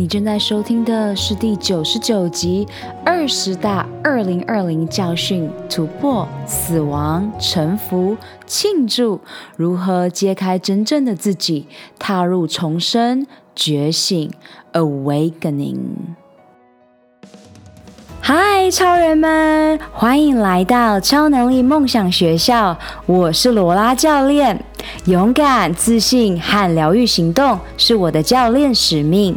你正在收听的是第九十九集《二十大二零二零教训：突破、死亡、臣服、庆祝，如何揭开真正的自己，踏入重生、觉醒 （Awakening）。嗨，超人们，欢迎来到超能力梦想学校，我是罗拉教练。勇敢、自信和疗愈行动是我的教练使命。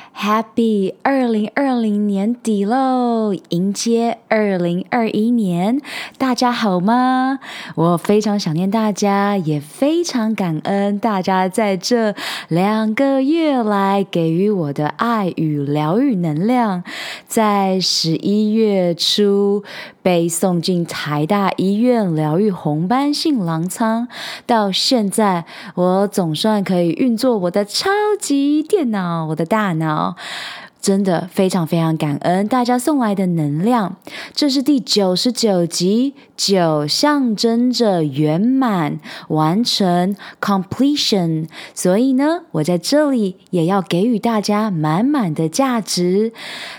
！Happy 二零二零年底喽，迎接二零二一年，大家好吗？我非常想念大家，也非常感恩大家在这两个月来给予我的爱与疗愈能量。在十一月初被送进台大医院疗愈红斑性狼疮，到现在我总算可以运作我的超级电脑，我的大脑。真的非常非常感恩大家送来的能量。这是第九十九集，九象征着圆满、完成 （completion）。所以呢，我在这里也要给予大家满满的价值。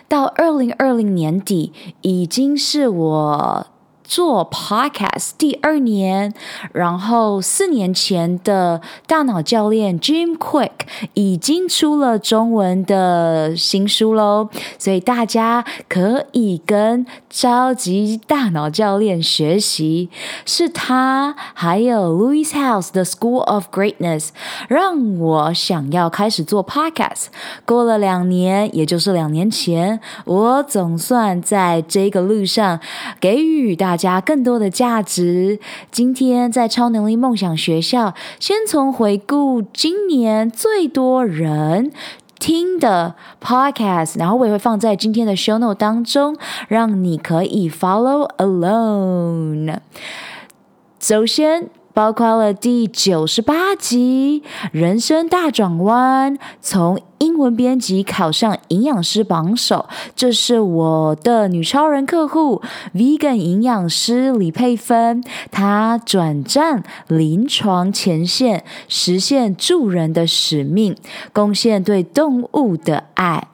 到二零二零年底，已经是我。做 Podcast 第二年，然后四年前的大脑教练 Jim Quick 已经出了中文的新书喽，所以大家可以跟超级大脑教练学习，是他还有 Louis House 的 School of Greatness 让我想要开始做 Podcast。过了两年，也就是两年前，我总算在这个路上给予大家。加更多的价值。今天在超能力梦想学校，先从回顾今年最多人听的 podcast，然后我也会放在今天的 show note 当中，让你可以 follow alone。首先。包括了第九十八集《人生大转弯》，从英文编辑考上营养师榜首，这是我的女超人客户 Vegan 营养师李佩芬，她转战临床前线，实现助人的使命，贡献对动物的爱。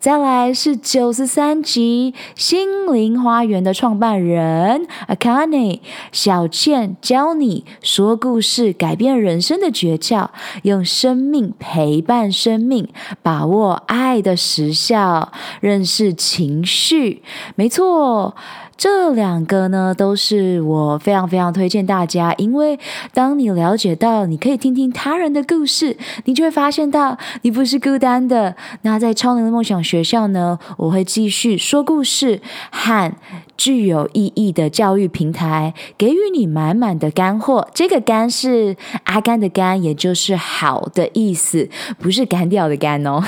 再来是九十三集《心灵花园》的创办人 Akane 小倩教你说故事，改变人生的诀窍，用生命陪伴生命，把握爱的时效，认识情绪。没错。这两个呢，都是我非常非常推荐大家，因为当你了解到你可以听听他人的故事，你就会发现到你不是孤单的。那在超能的梦想学校呢，我会继续说故事和具有意义的教育平台，给予你满满的干货。这个“干”是阿甘的“干”，也就是好的意思，不是干掉的“干”哦。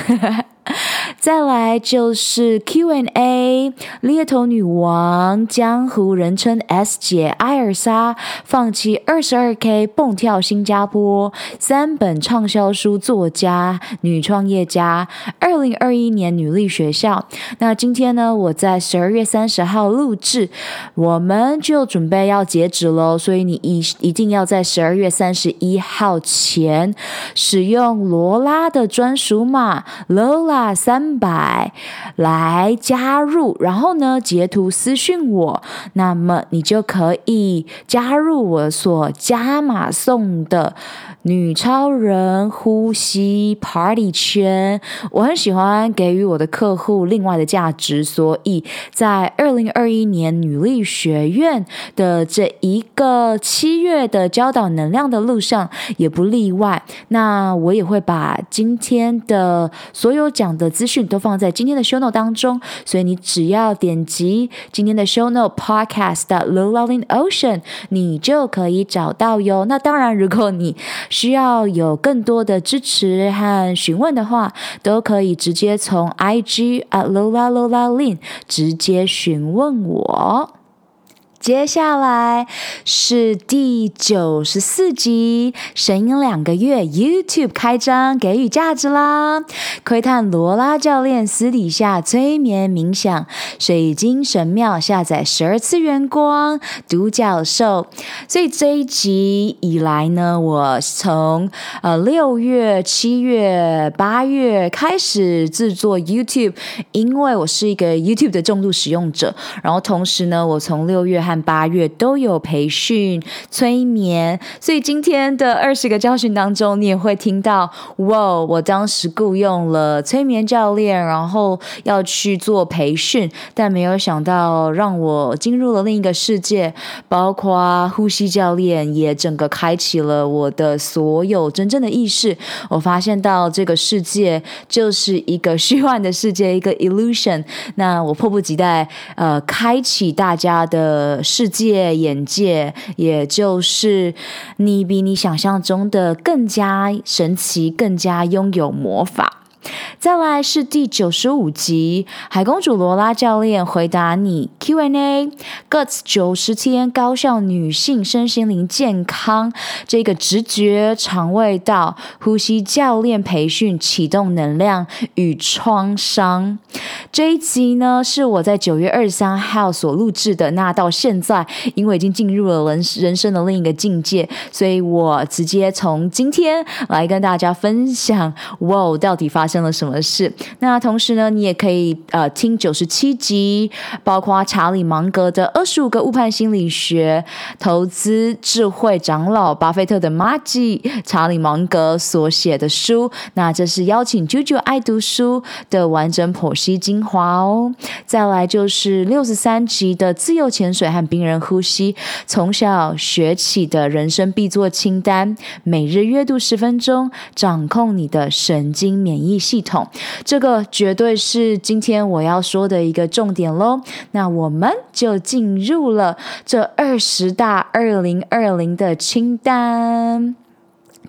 再来就是 Q&A，猎头女王，江湖人称 S 姐艾尔莎，放弃二十二 K，蹦跳新加坡，三本畅销书作家，女创业家，二零二一年女力学校。那今天呢，我在十二月三十号录制，我们就准备要截止喽，所以你一一定要在十二月三十一号前使用罗拉的专属码 Lola 三。百来加入，然后呢，截图私讯我，那么你就可以加入我所加码送的女超人呼吸 Party 圈。我很喜欢给予我的客户另外的价值，所以在二零二一年女力学院的这一个七月的教导能量的路上也不例外。那我也会把今天的所有讲的资讯。讯都放在今天的 show note 当中，所以你只要点击今天的 show note podcast 的 Lola Lin Ocean，你就可以找到哟。那当然，如果你需要有更多的支持和询问的话，都可以直接从 IG 啊 Lola Lola Lin 直接询问我。接下来是第九十四集，神隐两个月 YouTube 开张，给予价值啦！窥探罗拉教练私底下催眠冥想，水晶神庙下载十二次元光，独角兽。所以这一集以来呢，我从呃六月、七月、八月开始制作 YouTube，因为我是一个 YouTube 的重度使用者，然后同时呢，我从六月还和八月都有培训催眠，所以今天的二十个教训当中，你也会听到，哇，我当时雇佣了催眠教练，然后要去做培训，但没有想到让我进入了另一个世界，包括呼吸教练也整个开启了我的所有真正的意识。我发现到这个世界就是一个虚幻的世界，一个 illusion。那我迫不及待，呃，开启大家的世界。眼界，也就是你比你想象中的更加神奇，更加拥有魔法。再来是第九十五集，海公主罗拉教练回答你 Q&A，Guts 九十天高效女性身心灵健康，这个直觉肠胃道呼吸教练培训启动能量与创伤。这一集呢是我在九月二十三号所录制的，那到现在因为已经进入了人人生的另一个境界，所以我直接从今天来跟大家分享，哇，到底发生了什么？事。那同时呢，你也可以呃听九十七集，包括查理芒格的二十五个误判心理学、投资智慧长老巴菲特的麻吉查理芒格所写的书。那这是邀请啾啾爱读书的完整剖析精华哦。再来就是六十三集的自由潜水和冰人呼吸，从小学起的人生必做清单，每日阅读十分钟，掌控你的神经免疫系统。这个绝对是今天我要说的一个重点喽。那我们就进入了这二十大二零二零的清单。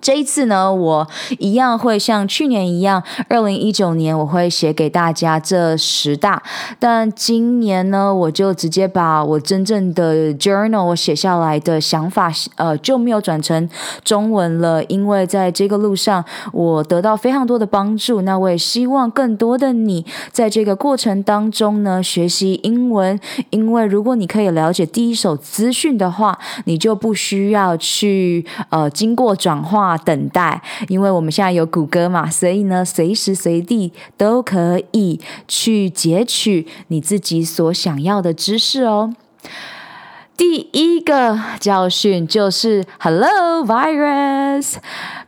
这一次呢，我一样会像去年一样，二零一九年我会写给大家这十大，但今年呢，我就直接把我真正的 journal 我写下来的想法，呃，就没有转成中文了，因为在这个路上我得到非常多的帮助。那我也希望更多的你在这个过程当中呢，学习英文，因为如果你可以了解第一手资讯的话，你就不需要去呃经过转化。等待，因为我们现在有谷歌嘛，所以呢，随时随地都可以去截取你自己所想要的知识哦。第一个教训就是 Hello Virus。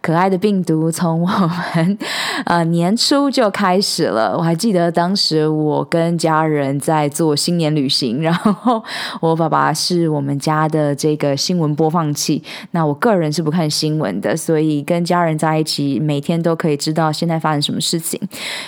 可爱的病毒从我们 呃年初就开始了，我还记得当时我跟家人在做新年旅行，然后我爸爸是我们家的这个新闻播放器。那我个人是不看新闻的，所以跟家人在一起，每天都可以知道现在发生什么事情。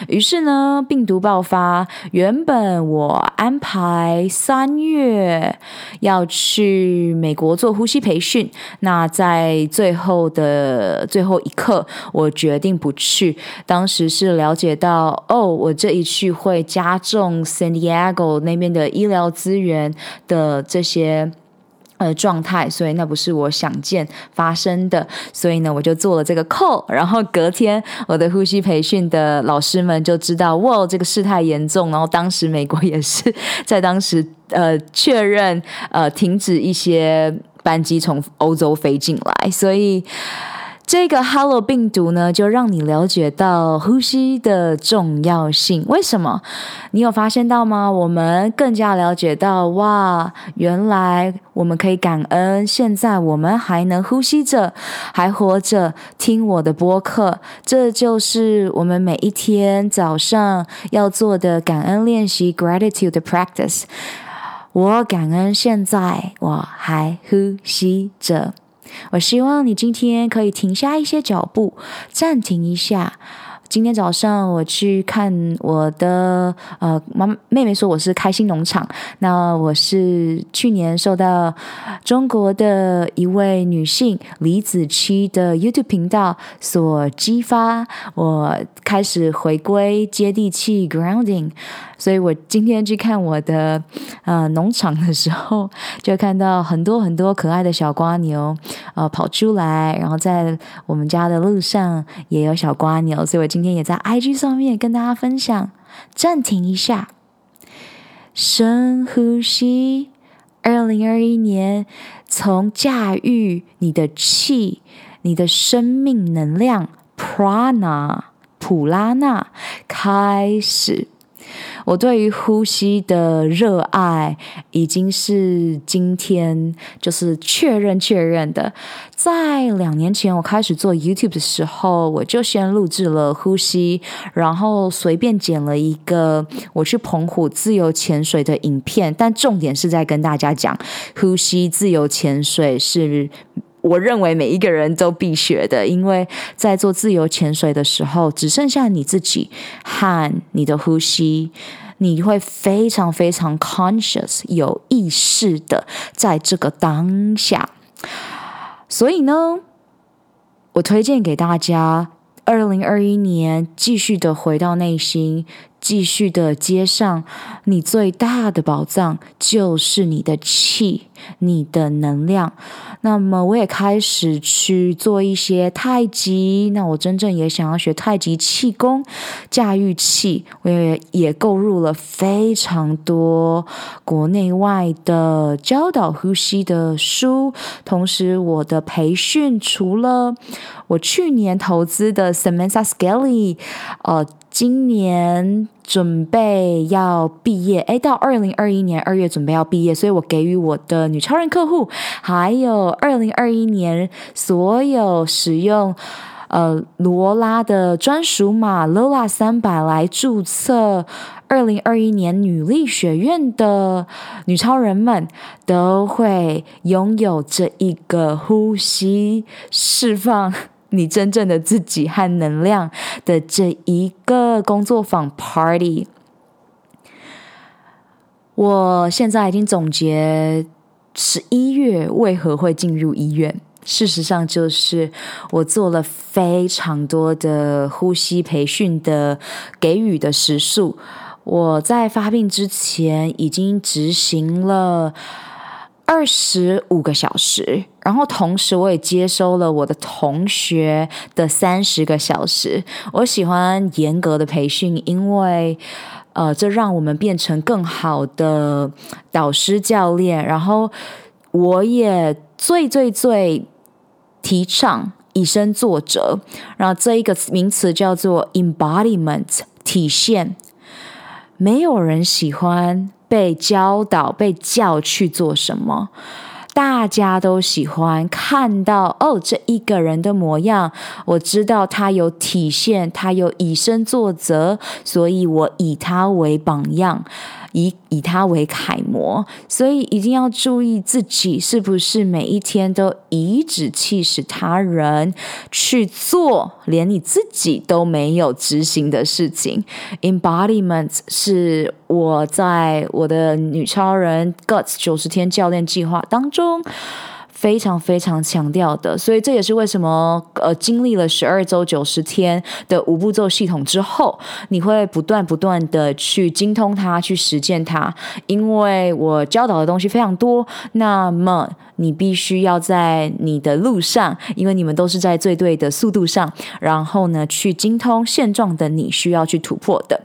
于是呢，病毒爆发，原本我安排三月要去美国做呼吸培训，那在最后的呃最后。后一刻，我决定不去。当时是了解到，哦，我这一去会加重 San Diego 那边的医疗资源的这些呃状态，所以那不是我想见发生的。所以呢，我就做了这个 call。然后隔天，我的呼吸培训的老师们就知道，哇，这个事态严重。然后当时美国也是在当时呃确认呃停止一些班机从欧洲飞进来，所以。这个 Hello 病毒呢，就让你了解到呼吸的重要性。为什么？你有发现到吗？我们更加了解到，哇，原来我们可以感恩，现在我们还能呼吸着，还活着，听我的播客。这就是我们每一天早上要做的感恩练习 （Gratitude practice）。我感恩现在我还呼吸着。我希望你今天可以停下一些脚步，暂停一下，今天早上我去看我的呃妈妹妹说我是开心农场，那我是去年受到中国的一位女性李子柒的 YouTube 频道所激发，我开始回归接地气 grounding，所以我今天去看我的呃农场的时候，就看到很多很多可爱的小瓜牛呃跑出来，然后在我们家的路上也有小瓜牛，所以我今天也在 IG 上面跟大家分享。暂停一下，深呼吸。二零二一年，从驾驭你的气，你的生命能量，Prana 普拉纳开始。我对于呼吸的热爱已经是今天就是确认确认的。在两年前我开始做 YouTube 的时候，我就先录制了呼吸，然后随便剪了一个我去澎湖自由潜水的影片。但重点是在跟大家讲，呼吸自由潜水是。我认为每一个人都必学的，因为在做自由潜水的时候，只剩下你自己和你的呼吸，你会非常非常 conscious 有意识的在这个当下。所以呢，我推荐给大家，二零二一年继续的回到内心。继续的接上，你最大的宝藏就是你的气，你的能量。那么我也开始去做一些太极，那我真正也想要学太极气功，驾驭气。我也也购入了非常多国内外的教导呼吸的书，同时我的培训除了我去年投资的 Samantha Skelly，呃。今年准备要毕业，诶，到二零二一年二月准备要毕业，所以我给予我的女超人客户，还有二零二一年所有使用呃罗拉的专属码 Lola 三百来注册二零二一年女力学院的女超人们，都会拥有这一个呼吸释放。你真正的自己和能量的这一个工作坊 party，我现在已经总结十一月为何会进入医院。事实上，就是我做了非常多的呼吸培训的给予的时数。我在发病之前已经执行了。二十五个小时，然后同时我也接收了我的同学的三十个小时。我喜欢严格的培训，因为呃，这让我们变成更好的导师教练。然后我也最最最提倡以身作则，然后这一个名词叫做 embodiment 体现。没有人喜欢。被教导、被叫去做什么，大家都喜欢看到哦，这一个人的模样，我知道他有体现，他有以身作则，所以我以他为榜样。以以他为楷模，所以一定要注意自己是不是每一天都颐指气使他人去做，连你自己都没有执行的事情。Embodiment 是我在我的女超人 Guts 九十天教练计划当中。非常非常强调的，所以这也是为什么呃，经历了十二周九十天的五步骤系统之后，你会不断不断的去精通它，去实践它。因为我教导的东西非常多，那么你必须要在你的路上，因为你们都是在最对的速度上，然后呢，去精通现状的你需要去突破的。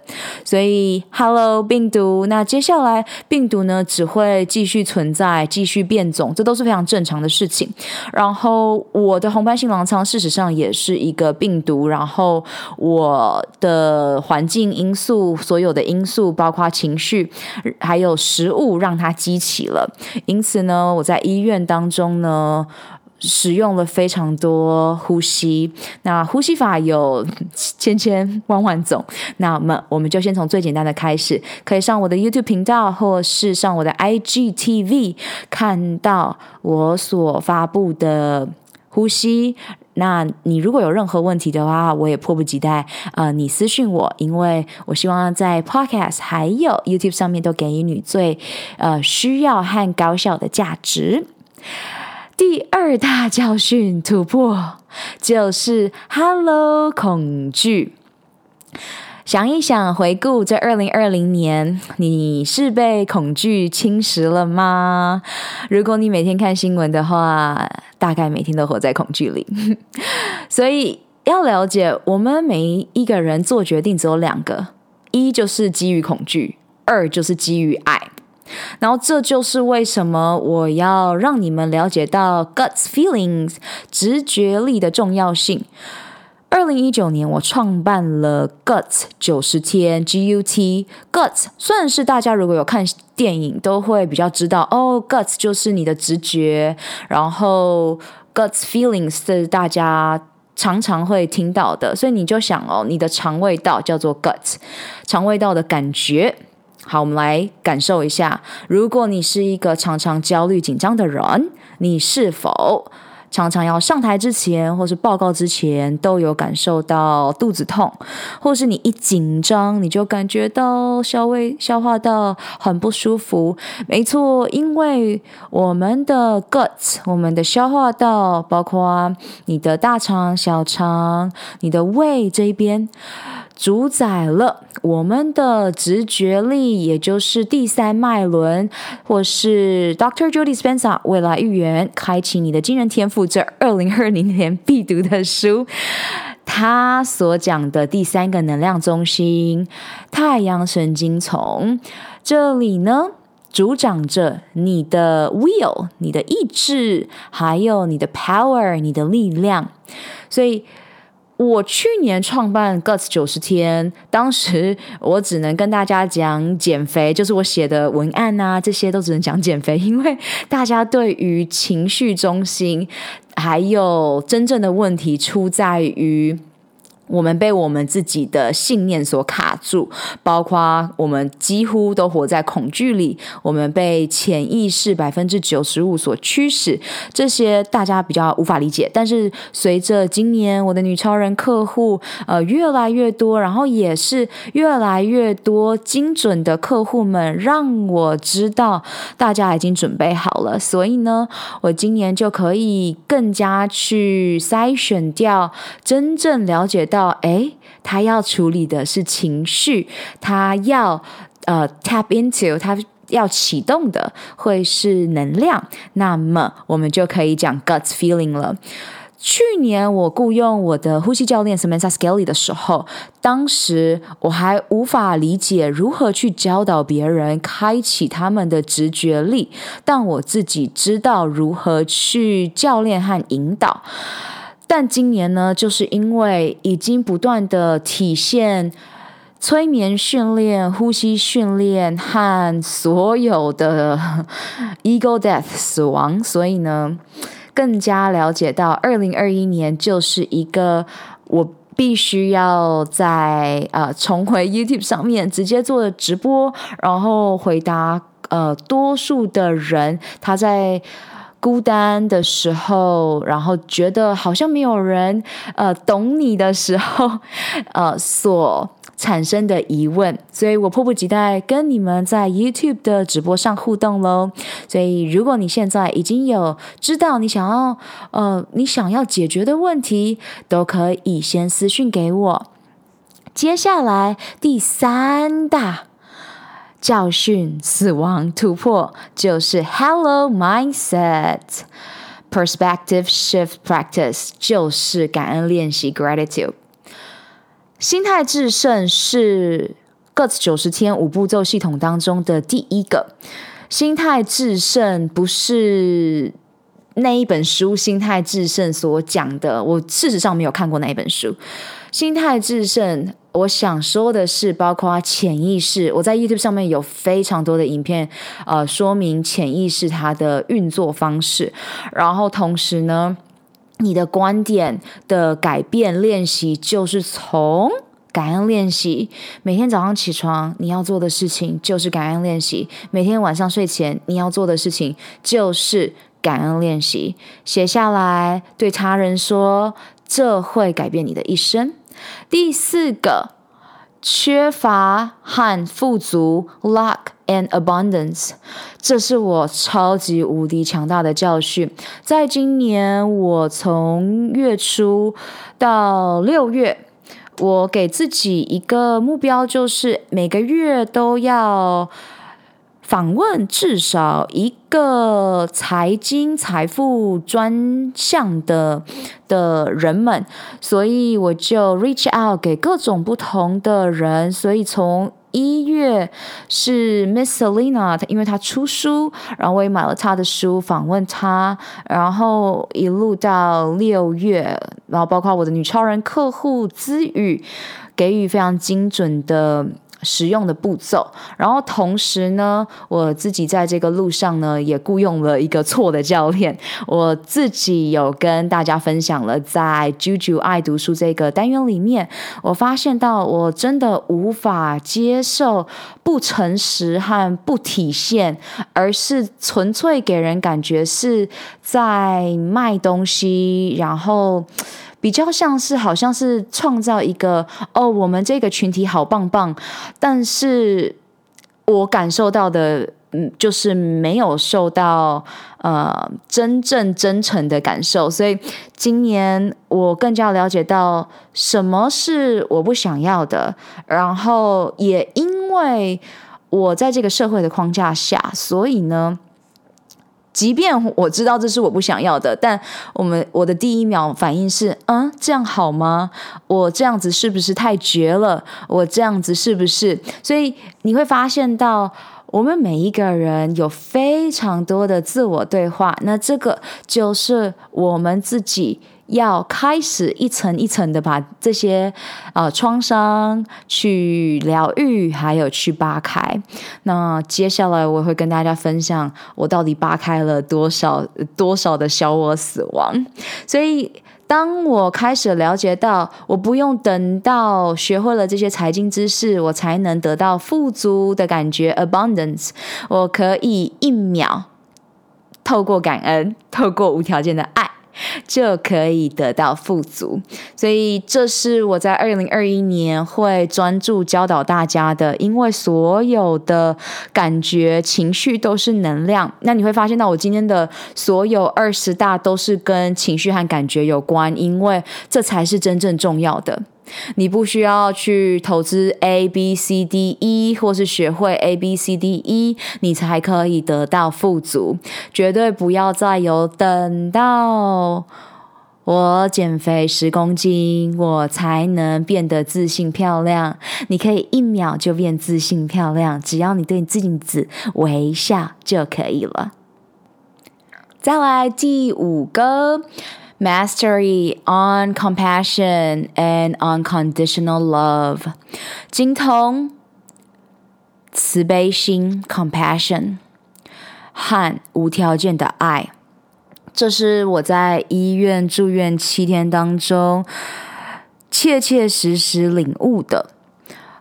所以，Hello 病毒，那接下来病毒呢只会继续存在，继续变种，这都是非常正常的事情，然后我的红斑性狼疮事实上也是一个病毒，然后我的环境因素，所有的因素，包括情绪，还有食物，让它激起了。因此呢，我在医院当中呢。使用了非常多呼吸，那呼吸法有千千万万种。那么我们就先从最简单的开始，可以上我的 YouTube 频道，或是上我的 IGTV，看到我所发布的呼吸。那你如果有任何问题的话，我也迫不及待，呃，你私讯我，因为我希望在 Podcast 还有 YouTube 上面都给予你最呃需要和高效的价值。第二大教训突破就是 Hello 恐惧。想一想，回顾这二零二零年，你是被恐惧侵蚀了吗？如果你每天看新闻的话，大概每天都活在恐惧里。所以要了解，我们每一个人做决定只有两个：一就是基于恐惧，二就是基于爱。然后这就是为什么我要让你们了解到 guts feelings 直觉力的重要性。二零一九年，我创办了 Guts 九十天 GUT Guts，算是大家如果有看电影都会比较知道哦，Guts 就是你的直觉，然后 Guts Feelings 是大家常常会听到的，所以你就想哦，你的肠胃道叫做 Guts，肠胃道的感觉。好，我们来感受一下，如果你是一个常常焦虑紧张的人，你是否常常要上台之前，或是报告之前，都有感受到肚子痛，或是你一紧张，你就感觉到消胃消化道很不舒服。没错，因为我们的 guts，我们的消化道，包括你的大肠、小肠、你的胃这一边。主宰了我们的直觉力，也就是第三脉轮，或是 Dr. Joe Dispenza 未来预言，开启你的惊人天赋这二零二零年必读的书。他所讲的第三个能量中心——太阳神经丛，这里呢，主掌着你的 will、你的意志，还有你的 power、你的力量，所以。我去年创办 Guts 九十天，当时我只能跟大家讲减肥，就是我写的文案啊，这些都只能讲减肥，因为大家对于情绪中心还有真正的问题出在于。我们被我们自己的信念所卡住，包括我们几乎都活在恐惧里，我们被潜意识百分之九十五所驱使，这些大家比较无法理解。但是随着今年我的女超人客户呃越来越多，然后也是越来越多精准的客户们，让我知道大家已经准备好了。所以呢，我今年就可以更加去筛选掉，真正了解到。哎，他要处理的是情绪，他要呃 tap into，他要启动的会是能量，那么我们就可以讲 gut feeling 了。去年我雇佣我的呼吸教练 Samantha Skelly 的时候，当时我还无法理解如何去教导别人开启他们的直觉力，但我自己知道如何去教练和引导。但今年呢，就是因为已经不断的体现催眠训练、呼吸训练和所有的 ego death 死亡，所以呢，更加了解到二零二一年就是一个我必须要在呃重回 YouTube 上面直接做的直播，然后回答呃多数的人他在。孤单的时候，然后觉得好像没有人呃懂你的时候，呃所产生的疑问，所以我迫不及待跟你们在 YouTube 的直播上互动喽。所以如果你现在已经有知道你想要呃你想要解决的问题，都可以先私讯给我。接下来第三大。教训、死亡、突破，就是 Hello Mindset Perspective Shift Practice，就是感恩练习 Gratitude。心态致胜是 Guts 九十天五步骤系统当中的第一个。心态致胜不是那一本书《心态致胜》所讲的，我事实上没有看过那一本书。心态致胜。我想说的是，包括潜意识，我在 YouTube 上面有非常多的影片，呃，说明潜意识它的运作方式。然后同时呢，你的观点的改变练习，就是从感恩练习。每天早上起床你要做的事情就是感恩练习，每天晚上睡前你要做的事情就是感恩练习，写下来，对他人说，这会改变你的一生。第四个，缺乏和富足 （lack and abundance），这是我超级无敌强大的教训。在今年，我从月初到六月，我给自己一个目标，就是每个月都要。访问至少一个财经财富专项的的人们，所以我就 reach out 给各种不同的人。所以从一月是 Miss Selena，因为她出书，然后我也买了她的书，访问她，然后一路到六月，然后包括我的女超人客户资语，给予非常精准的。实用的步骤，然后同时呢，我自己在这个路上呢，也雇佣了一个错的教练。我自己有跟大家分享了，在 Juju 爱读书这个单元里面，我发现到我真的无法接受不诚实和不体现，而是纯粹给人感觉是在卖东西，然后。比较像是，好像是创造一个哦，我们这个群体好棒棒，但是我感受到的，嗯，就是没有受到呃真正真诚的感受，所以今年我更加了解到什么是我不想要的，然后也因为我在这个社会的框架下，所以呢。即便我知道这是我不想要的，但我们我的第一秒反应是，嗯，这样好吗？我这样子是不是太绝了？我这样子是不是？所以你会发现到，我们每一个人有非常多的自我对话，那这个就是我们自己。要开始一层一层的把这些呃创伤去疗愈，还有去扒开。那接下来我会跟大家分享我到底扒开了多少多少的小我死亡。所以当我开始了解到，我不用等到学会了这些财经知识，我才能得到富足的感觉 （abundance）。我可以一秒透过感恩，透过无条件的爱。就可以得到富足，所以这是我在二零二一年会专注教导大家的。因为所有的感觉、情绪都是能量，那你会发现到我今天的所有二十大都是跟情绪和感觉有关，因为这才是真正重要的。你不需要去投资 A B C D E，或是学会 A B C D E，你才可以得到富足。绝对不要再有等到我减肥十公斤，我才能变得自信漂亮。你可以一秒就变自信漂亮，只要你对你镜子微笑就可以了。再来第五个。Mastery on compassion and unconditional love，精通慈悲心 （compassion） 和无条件的爱。这是我在医院住院七天当中切切实实领悟的。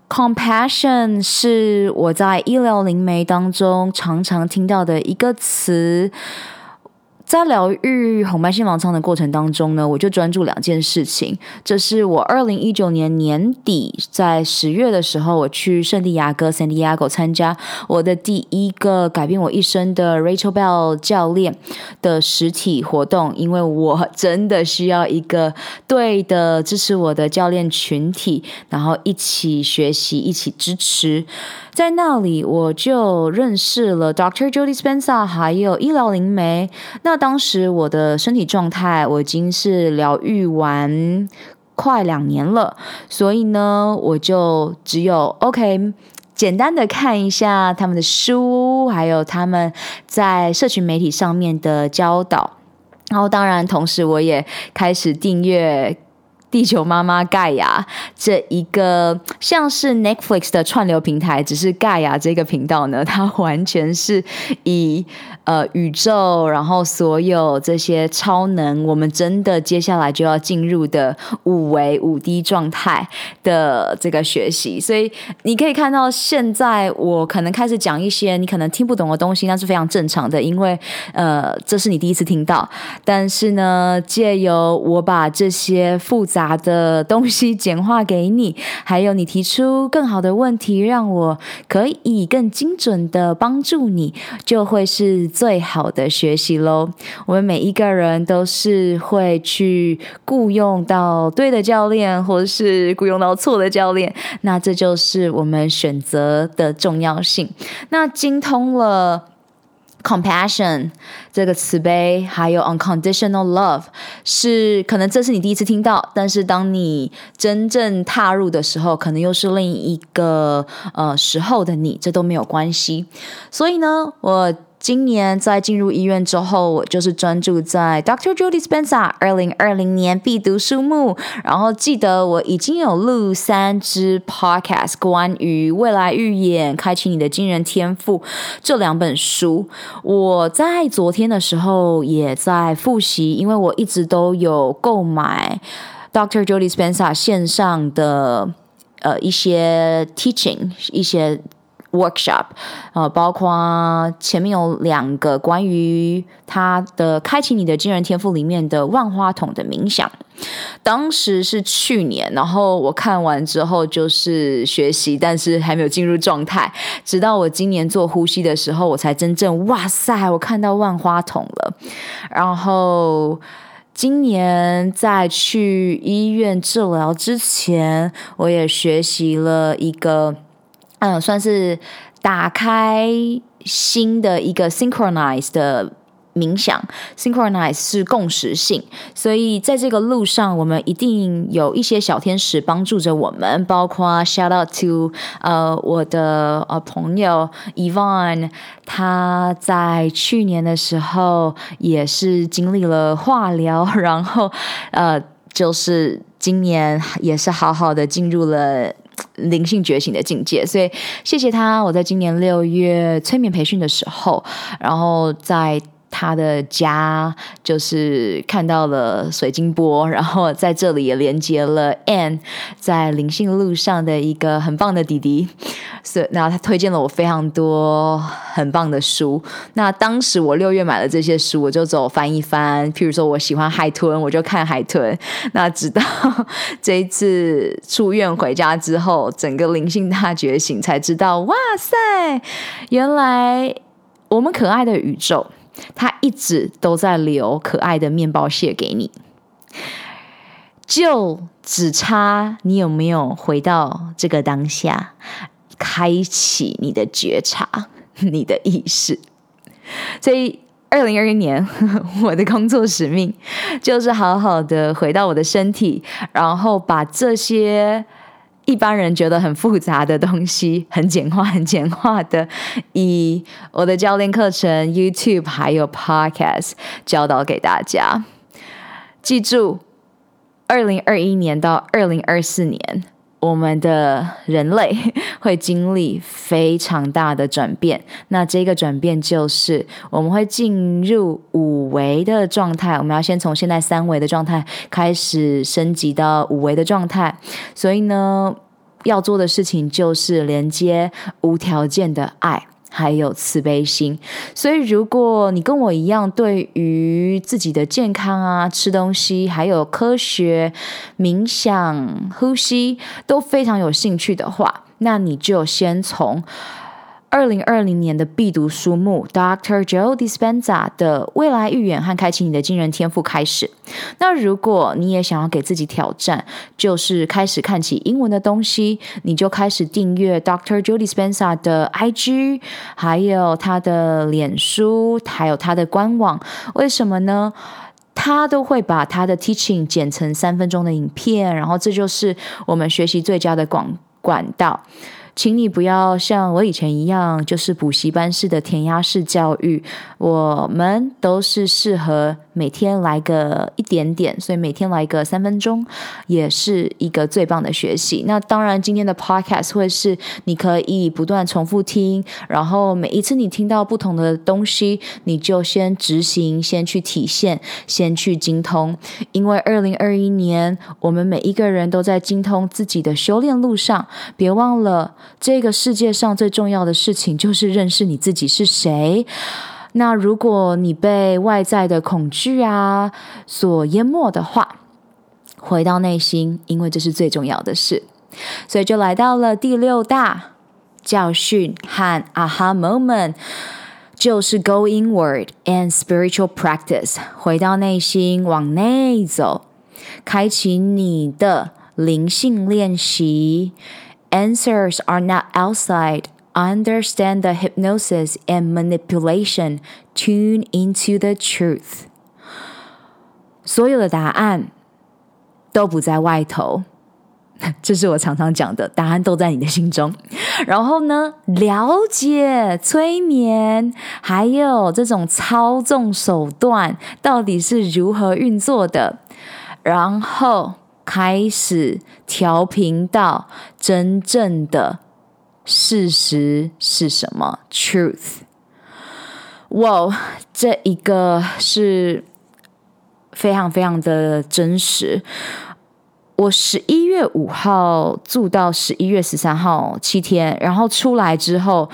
Compassion 是我在医疗灵媒当中常常听到的一个词。在疗愈红斑性狼疮的过程当中呢，我就专注两件事情。这是我二零一九年年底在十月的时候，我去圣地亚哥 （San Diego） 参加我的第一个改变我一生的 Rachel Bell 教练的实体活动，因为我真的需要一个对的支持我的教练群体，然后一起学习，一起支持。在那里，我就认识了 Dr. Jody Spencer，还有医疗灵媒。那当时我的身体状态，我已经是疗愈完快两年了，所以呢，我就只有 OK，简单的看一下他们的书，还有他们在社群媒体上面的教导。然后，当然，同时我也开始订阅。地球妈妈盖亚这一个像是 Netflix 的串流平台，只是盖亚这个频道呢，它完全是以呃宇宙，然后所有这些超能，我们真的接下来就要进入的五维五 D 状态的这个学习，所以你可以看到现在我可能开始讲一些你可能听不懂的东西，那是非常正常的，因为呃这是你第一次听到，但是呢，借由我把这些复杂。答的东西简化给你，还有你提出更好的问题，让我可以更精准的帮助你，就会是最好的学习喽。我们每一个人都是会去雇佣到对的教练，或是雇佣到错的教练，那这就是我们选择的重要性。那精通了。Compassion 这个慈悲，还有 unconditional love，是可能这是你第一次听到，但是当你真正踏入的时候，可能又是另一个呃时候的你，这都没有关系。所以呢，我。今年在进入医院之后，我就是专注在 Dr. Judy Spencer 二零二零年必读书目。然后记得我已经有录三支 Podcast 关于未来预演、开启你的惊人天赋这两本书。我在昨天的时候也在复习，因为我一直都有购买 Dr. Judy Spencer 线上的呃一些 teaching 一些。workshop，呃，包括前面有两个关于他的开启你的惊人天赋里面的万花筒的冥想，当时是去年，然后我看完之后就是学习，但是还没有进入状态，直到我今年做呼吸的时候，我才真正哇塞，我看到万花筒了。然后今年在去医院治疗之前，我也学习了一个。嗯，算是打开新的一个 synchronize 的冥想，synchronize 是共识性，所以在这个路上，我们一定有一些小天使帮助着我们，包括 shout out to 呃我的呃朋友 Yvonne，他在去年的时候也是经历了化疗，然后呃就是今年也是好好的进入了。灵性觉醒的境界，所以谢谢他。我在今年六月催眠培训的时候，然后在。他的家就是看到了水晶波，然后在这里也连接了 Anne 在灵性路上的一个很棒的弟弟，所以那他推荐了我非常多很棒的书。那当时我六月买了这些书，我就走翻一翻。譬如说我喜欢海豚，我就看海豚。那直到这一次出院回家之后，整个灵性大觉醒，才知道哇塞，原来我们可爱的宇宙。他一直都在留可爱的面包屑给你，就只差你有没有回到这个当下，开启你的觉察，你的意识。所以，二零二一年 我的工作使命就是好好的回到我的身体，然后把这些。一般人觉得很复杂的东西，很简化、很简化的，以我的教练课程、YouTube 还有 Podcast 教导给大家。记住，二零二一年到二零二四年。我们的人类 会经历非常大的转变，那这个转变就是我们会进入五维的状态。我们要先从现在三维的状态开始升级到五维的状态，所以呢，要做的事情就是连接无条件的爱。还有慈悲心，所以如果你跟我一样，对于自己的健康啊、吃东西，还有科学、冥想、呼吸都非常有兴趣的话，那你就先从。二零二零年的必读书目，Dr. Joe Dispenza 的《未来预言和开启你的惊人天赋》开始。那如果你也想要给自己挑战，就是开始看起英文的东西，你就开始订阅 Dr. Joe Dispenza 的 IG，还有他的脸书，还有他的官网。为什么呢？他都会把他的 teaching 剪成三分钟的影片，然后这就是我们学习最佳的广管道。请你不要像我以前一样，就是补习班式的填鸭式教育。我们都是适合每天来个一点点，所以每天来个三分钟，也是一个最棒的学习。那当然，今天的 podcast 会是你可以不断重复听，然后每一次你听到不同的东西，你就先执行，先去体现，先去精通。因为二零二一年，我们每一个人都在精通自己的修炼路上，别忘了。这个世界上最重要的事情就是认识你自己是谁。那如果你被外在的恐惧啊所淹没的话，回到内心，因为这是最重要的事。所以就来到了第六大教训和 aha moment，就是 go inward and spiritual practice，回到内心，往内走，开启你的灵性练习。Answers are not outside. Understand the hypnosis and manipulation. Tune into the truth. 所有的答案都不在外头，这是我常常讲的，答案都在你的心中。然后呢，了解催眠还有这种操纵手段到底是如何运作的，然后。 开始调频到真正的事实是什么？Truth。哇，这一个是非常非常的真实。我十一月五号住到十一月十三号七天，然后出来之后，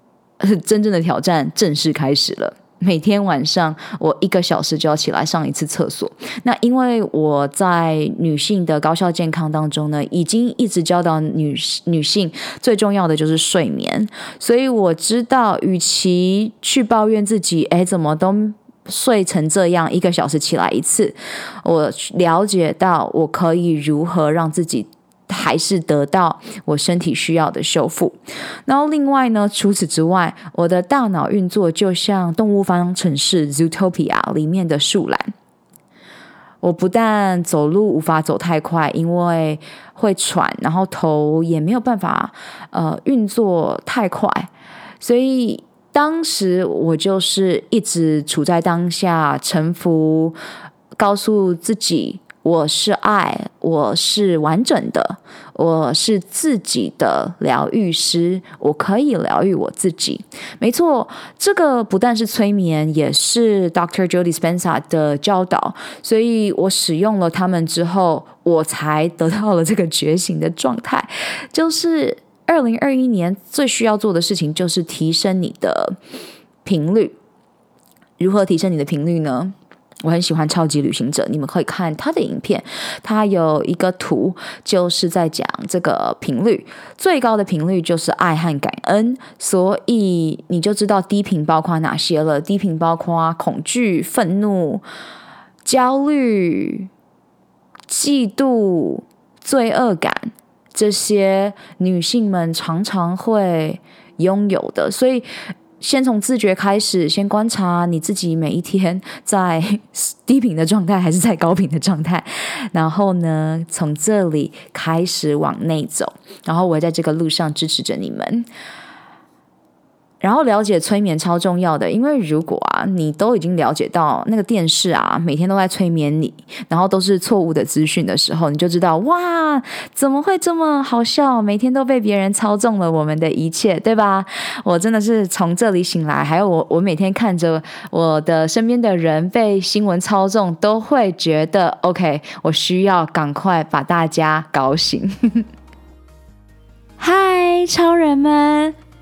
真正的挑战正式开始了。每天晚上我一个小时就要起来上一次厕所。那因为我在女性的高效健康当中呢，已经一直教导女女性最重要的就是睡眠，所以我知道，与其去抱怨自己，哎，怎么都睡成这样，一个小时起来一次，我了解到我可以如何让自己。还是得到我身体需要的修复。然后另外呢，除此之外，我的大脑运作就像动物方程式 Zootopia 里面的树懒。我不但走路无法走太快，因为会喘，然后头也没有办法呃运作太快，所以当时我就是一直处在当下，臣服，告诉自己。我是爱，我是完整的，我是自己的疗愈师，我可以疗愈我自己。没错，这个不但是催眠，也是 Dr. Jody Spencer 的教导。所以我使用了他们之后，我才得到了这个觉醒的状态。就是二零二一年最需要做的事情，就是提升你的频率。如何提升你的频率呢？我很喜欢超级旅行者，你们可以看他的影片，他有一个图，就是在讲这个频率，最高的频率就是爱和感恩，所以你就知道低频包括哪些了。低频包括恐惧、愤怒、焦虑、嫉妒、罪恶感，这些女性们常常会拥有的，所以。先从自觉开始，先观察你自己每一天在 低频的状态还是在高频的状态，然后呢，从这里开始往内走，然后我在这个路上支持着你们。然后了解催眠超重要的，因为如果啊，你都已经了解到那个电视啊，每天都在催眠你，然后都是错误的资讯的时候，你就知道哇，怎么会这么好笑？每天都被别人操纵了我们的一切，对吧？我真的是从这里醒来，还有我，我每天看着我的身边的人被新闻操纵，都会觉得 OK，我需要赶快把大家搞醒。嗨，超人们！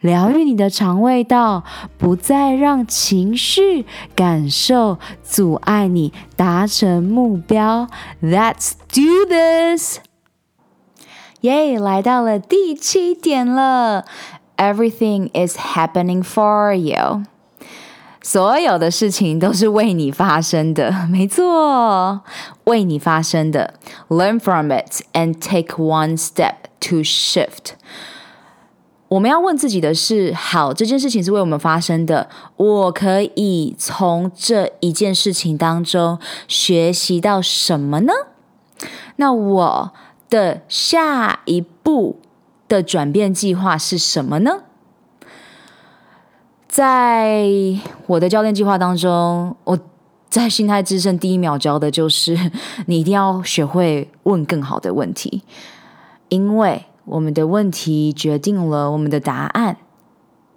疗愈你的肠胃道，不再让情绪感受阻碍你达成目标。Let's do this！耶，来到了第七点了。Everything is happening for you。所有的事情都是为你发生的，没错，为你发生的。Learn from it and take one step to shift。我们要问自己的是：好，这件事情是为我们发生的，我可以从这一件事情当中学习到什么呢？那我的下一步的转变计划是什么呢？在我的教练计划当中，我在心态致胜第一秒教的就是，你一定要学会问更好的问题，因为我们的问题决定了我们的答案。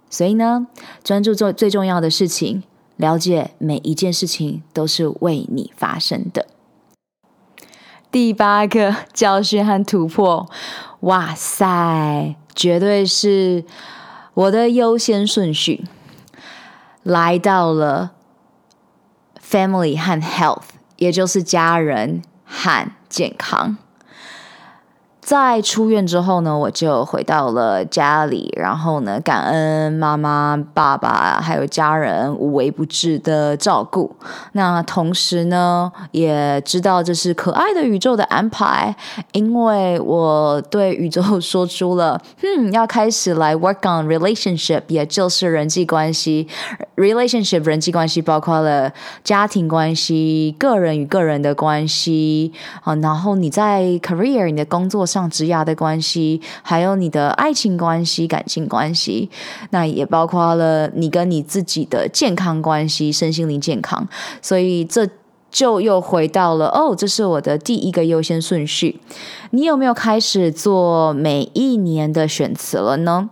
所以呢，专注做最重要的事情，了解每一件事情都是为你发生的。第八个教训和突破，哇塞，绝对是我的优先顺序。来到了 family 和 health，也就是家人和健康。在出院之后呢，我就回到了家里，然后呢，感恩妈妈、爸爸还有家人无微不至的照顾。那同时呢，也知道这是可爱的宇宙的安排，因为我对宇宙说出了，嗯，要开始来 work on relationship，也就是人际关系。relationship 人际关系包括了家庭关系、个人与个人的关系啊，然后你在 career 你的工作上。职涯的关系，还有你的爱情关系、感情关系，那也包括了你跟你自己的健康关系、身心灵健康。所以这就又回到了哦，这是我的第一个优先顺序。你有没有开始做每一年的选词了呢？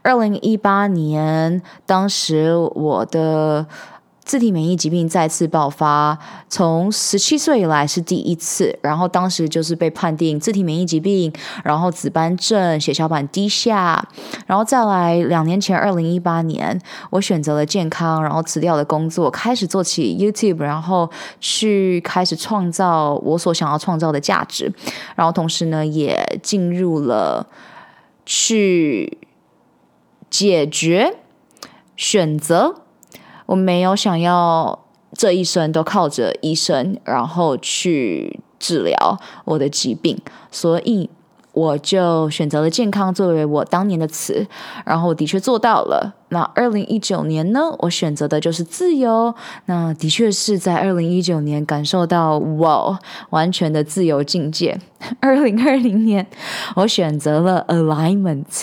二零一八年，当时我的。自体免疫疾病再次爆发，从十七岁以来是第一次。然后当时就是被判定自体免疫疾病，然后紫斑症、血小板低下。然后再来两年前，二零一八年，我选择了健康，然后辞掉了工作，开始做起 YouTube，然后去开始创造我所想要创造的价值。然后同时呢，也进入了去解决选择。我没有想要这一生都靠着医生，然后去治疗我的疾病，所以我就选择了健康作为我当年的词，然后我的确做到了。那二零一九年呢，我选择的就是自由。那的确是在二零一九年感受到哇，完全的自由境界。二零二零年，我选择了 alignment，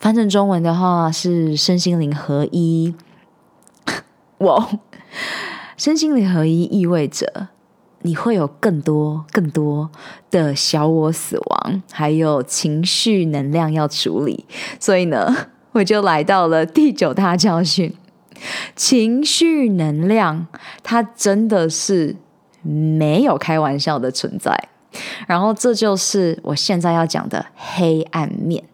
翻成中文的话是身心灵合一。哇，身心灵合一意味着你会有更多更多的小我死亡，还有情绪能量要处理。所以呢，我就来到了第九大教训：情绪能量，它真的是没有开玩笑的存在。然后，这就是我现在要讲的黑暗面。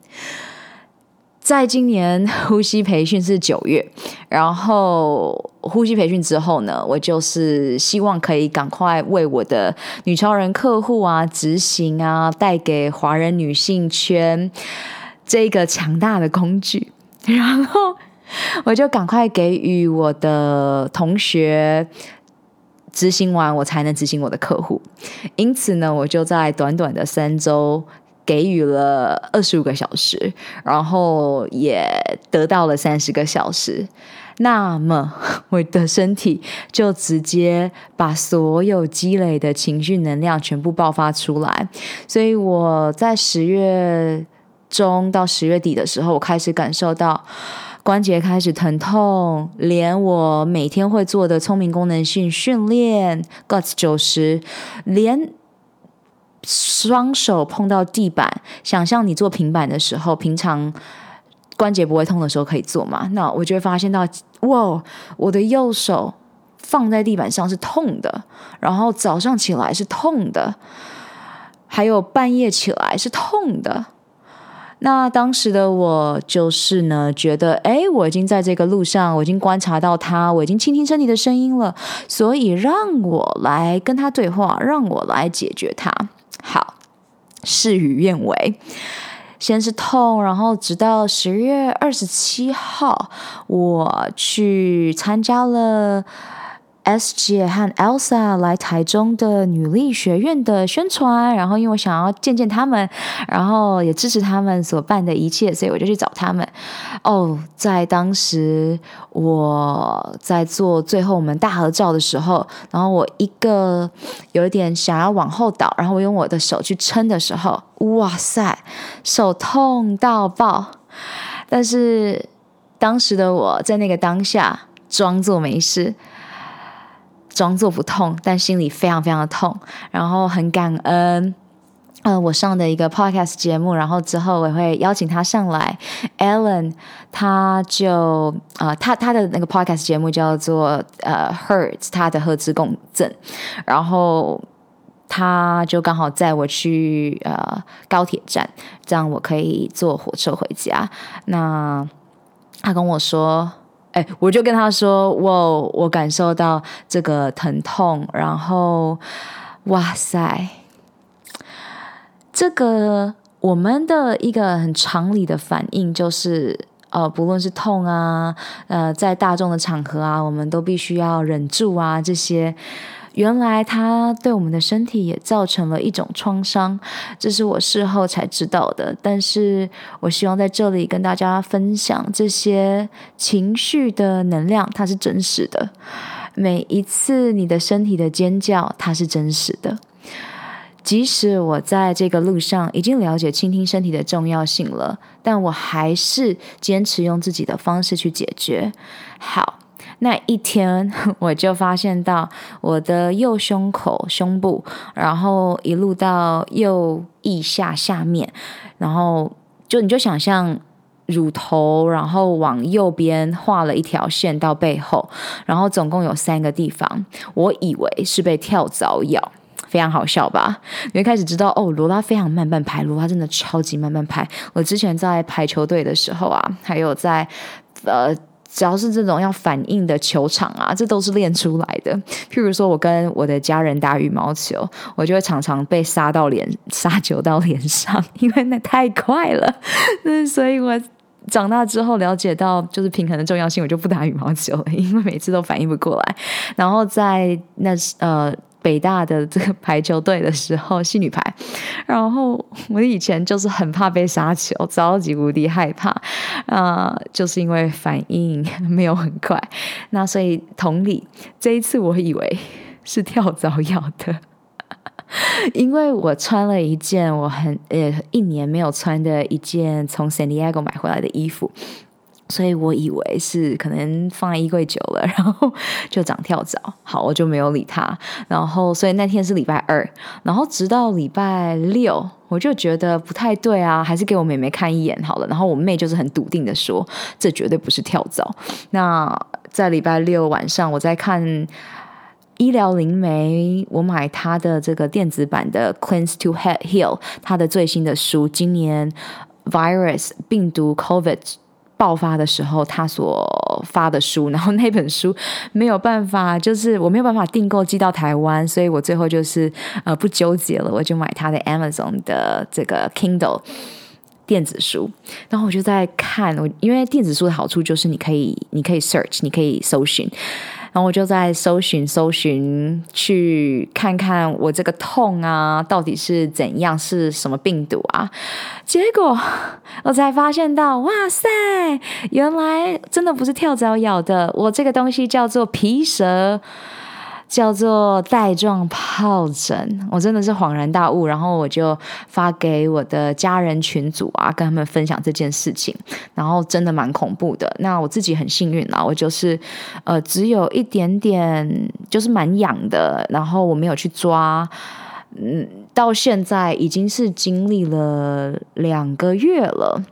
在今年 呼吸培训是九月，然后呼吸培训之后呢，我就是希望可以赶快为我的女超人客户啊执行啊，带给华人女性圈这个强大的工具，然后我就赶快给予我的同学执行完，我才能执行我的客户。因此呢，我就在短短的三周。给予了二十五个小时，然后也得到了三十个小时，那么我的身体就直接把所有积累的情绪能量全部爆发出来。所以我在十月中到十月底的时候，我开始感受到关节开始疼痛，连我每天会做的聪明功能性训练 g o t s 九十，连。双手碰到地板，想象你做平板的时候，平常关节不会痛的时候可以做吗？那我就会发现到，哇，我的右手放在地板上是痛的，然后早上起来是痛的，还有半夜起来是痛的。那当时的我就是呢，觉得，哎，我已经在这个路上，我已经观察到他，我已经倾听身体的声音了，所以让我来跟他对话，让我来解决他。好，事与愿违，先是痛，然后直到十月二十七号，我去参加了。S 姐和 Elsa 来台中的女力学院的宣传，然后因为我想要见见他们，然后也支持他们所办的一切，所以我就去找他们。哦，在当时我在做最后我们大合照的时候，然后我一个有一点想要往后倒，然后我用我的手去撑的时候，哇塞，手痛到爆！但是当时的我在那个当下装作没事。装作不痛，但心里非常非常的痛，然后很感恩。呃，我上的一个 podcast 节目，然后之后我会邀请他上来。Ellen，他就呃，他他的那个 podcast 节目叫做呃 Hertz，他的赫兹共振，然后他就刚好载我去呃高铁站，这样我可以坐火车回家。那他跟我说。我就跟他说，我我感受到这个疼痛，然后，哇塞，这个我们的一个很常理的反应就是，呃，不论是痛啊，呃，在大众的场合啊，我们都必须要忍住啊，这些。原来它对我们的身体也造成了一种创伤，这是我事后才知道的。但是我希望在这里跟大家分享这些情绪的能量，它是真实的。每一次你的身体的尖叫，它是真实的。即使我在这个路上已经了解倾听身体的重要性了，但我还是坚持用自己的方式去解决。好。那一天，我就发现到我的右胸口、胸部，然后一路到右腋下下面，然后就你就想象乳头，然后往右边画了一条线到背后，然后总共有三个地方，我以为是被跳蚤咬，非常好笑吧？你会开始知道哦，罗拉非常慢慢拍，罗拉真的超级慢慢拍。我之前在排球队的时候啊，还有在呃。只要是这种要反应的球场啊，这都是练出来的。譬如说，我跟我的家人打羽毛球，我就会常常被杀到脸，杀球到脸上，因为那太快了。那所以我长大之后了解到，就是平衡的重要性，我就不打羽毛球了，因为每次都反应不过来。然后在那呃。北大的这个排球队的时候，系女排，然后我以前就是很怕被杀球，超级无敌害怕啊、呃，就是因为反应没有很快。那所以同理，这一次我以为是跳蚤咬的，因为我穿了一件我很呃一年没有穿的一件从 San Diego 买回来的衣服。所以我以为是可能放在衣柜久了，然后就长跳蚤。好，我就没有理他。然后，所以那天是礼拜二，然后直到礼拜六，我就觉得不太对啊，还是给我妹妹看一眼好了。然后我妹就是很笃定的说，这绝对不是跳蚤。那在礼拜六晚上，我在看医疗灵媒，我买他的这个电子版的《Cleanse to Heal》他的最新的书，今年 Virus 病毒 COVID。爆发的时候，他所发的书，然后那本书没有办法，就是我没有办法订购寄到台湾，所以我最后就是呃不纠结了，我就买他的 Amazon 的这个 Kindle 电子书，然后我就在看，我因为电子书的好处就是你可以你可以 search，你可以搜寻。然后我就在搜寻搜寻，去看看我这个痛啊，到底是怎样，是什么病毒啊？结果我才发现到，哇塞，原来真的不是跳蚤咬的，我这个东西叫做皮蛇。叫做带状疱疹，我真的是恍然大悟，然后我就发给我的家人群组啊，跟他们分享这件事情，然后真的蛮恐怖的。那我自己很幸运啦，我就是呃只有一点点，就是蛮痒的，然后我没有去抓，嗯，到现在已经是经历了两个月了。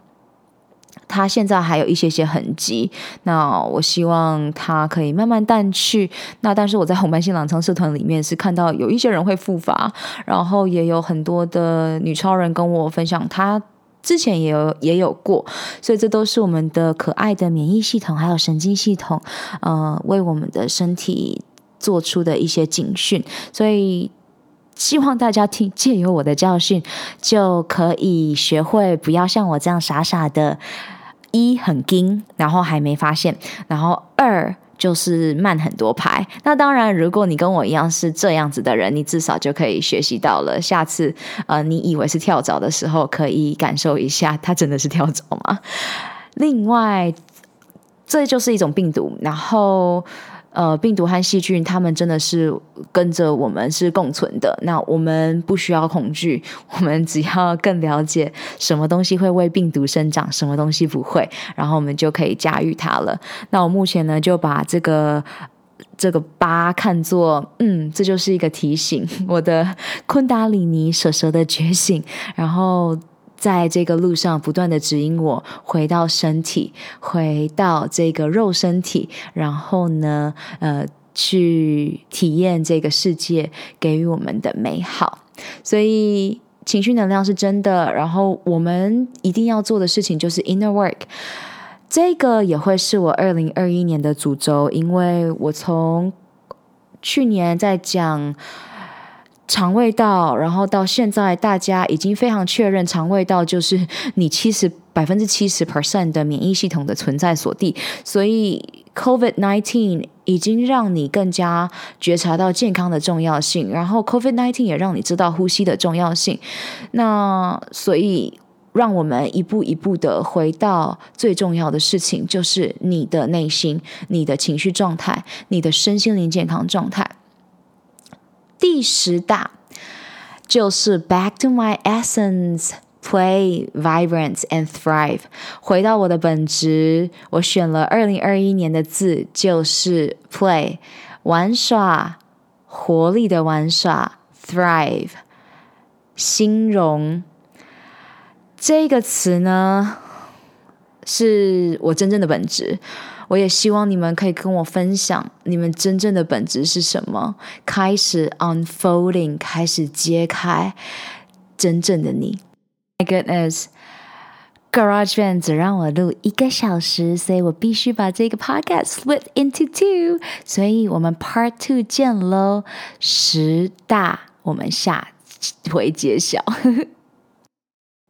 它现在还有一些些痕迹，那我希望它可以慢慢淡去。那但是我在红斑性狼疮社团里面是看到有一些人会复发，然后也有很多的女超人跟我分享，她之前也有也有过，所以这都是我们的可爱的免疫系统还有神经系统，呃，为我们的身体做出的一些警讯。所以希望大家听，借由我的教训，就可以学会不要像我这样傻傻的。一很惊，然后还没发现，然后二就是慢很多拍。那当然，如果你跟我一样是这样子的人，你至少就可以学习到了。下次呃，你以为是跳蚤的时候，可以感受一下，它真的是跳蚤吗？另外，这就是一种病毒，然后。呃，病毒和细菌，它们真的是跟着我们是共存的。那我们不需要恐惧，我们只要更了解什么东西会为病毒生长，什么东西不会，然后我们就可以驾驭它了。那我目前呢，就把这个这个疤看作，嗯，这就是一个提醒，我的昆达里尼蛇蛇的觉醒，然后。在这个路上不断的指引我回到身体，回到这个肉身体，然后呢，呃，去体验这个世界给予我们的美好。所以情绪能量是真的，然后我们一定要做的事情就是 inner work。这个也会是我二零二一年的主轴，因为我从去年在讲。肠胃道，然后到现在，大家已经非常确认，肠胃道就是你七十 百分之七十 percent 的免疫系统的存在所地。所以，COVID-19 已经让你更加觉察到健康的重要性，然后 COVID-19 也让你知道呼吸的重要性。那所以，让我们一步一步的回到最重要的事情，就是你的内心、你的情绪状态、你的身心灵健康状态。第十大就是 Back to my essence, play, vibrant and thrive。回到我的本质，我选了二零二一年的字就是 play，玩耍，活力的玩耍，thrive，兴荣。这个词呢，是我真正的本质。我也希望你们可以跟我分享你们真正的本质是什么，开始 unfolding，开始揭开真正的你。My goodness，GarageBand 只让我录一个小时，所以我必须把这个 podcast split into two，所以我们 Part Two 见喽，十大我们下回揭晓。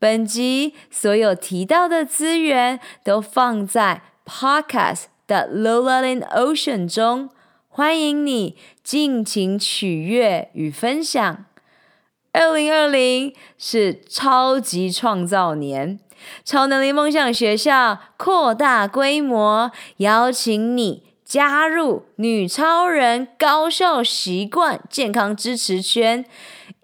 本集所有提到的资源都放在 Podcast 的 Lola in Ocean 中，欢迎你尽情取悦与分享。二零二零是超级创造年，超能力梦想学校扩大规模，邀请你加入女超人高效习惯健康支持圈，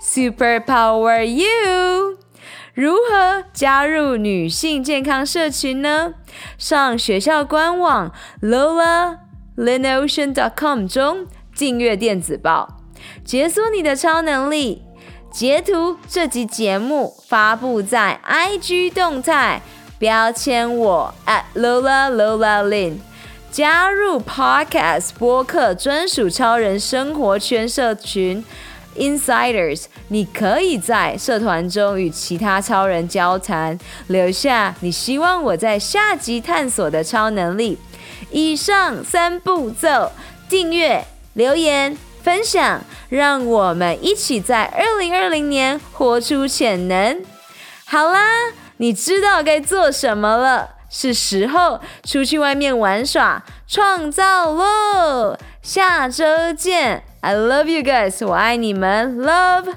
Superpower you. 如何加入女性健康社群呢？上学校官网 lola-linocean.com 中订阅电子报，解锁你的超能力。截图这集节目发布在 IG 动态，标签我 at lola lola lin，加入 Podcast 播客专属超人生活圈社群。Insiders，你可以在社团中与其他超人交谈，留下你希望我在下集探索的超能力。以上三步骤：订阅、留言、分享，让我们一起在二零二零年活出潜能。好啦，你知道该做什么了，是时候出去外面玩耍、创造喽！下周见。I love you guys，我爱你们，Love。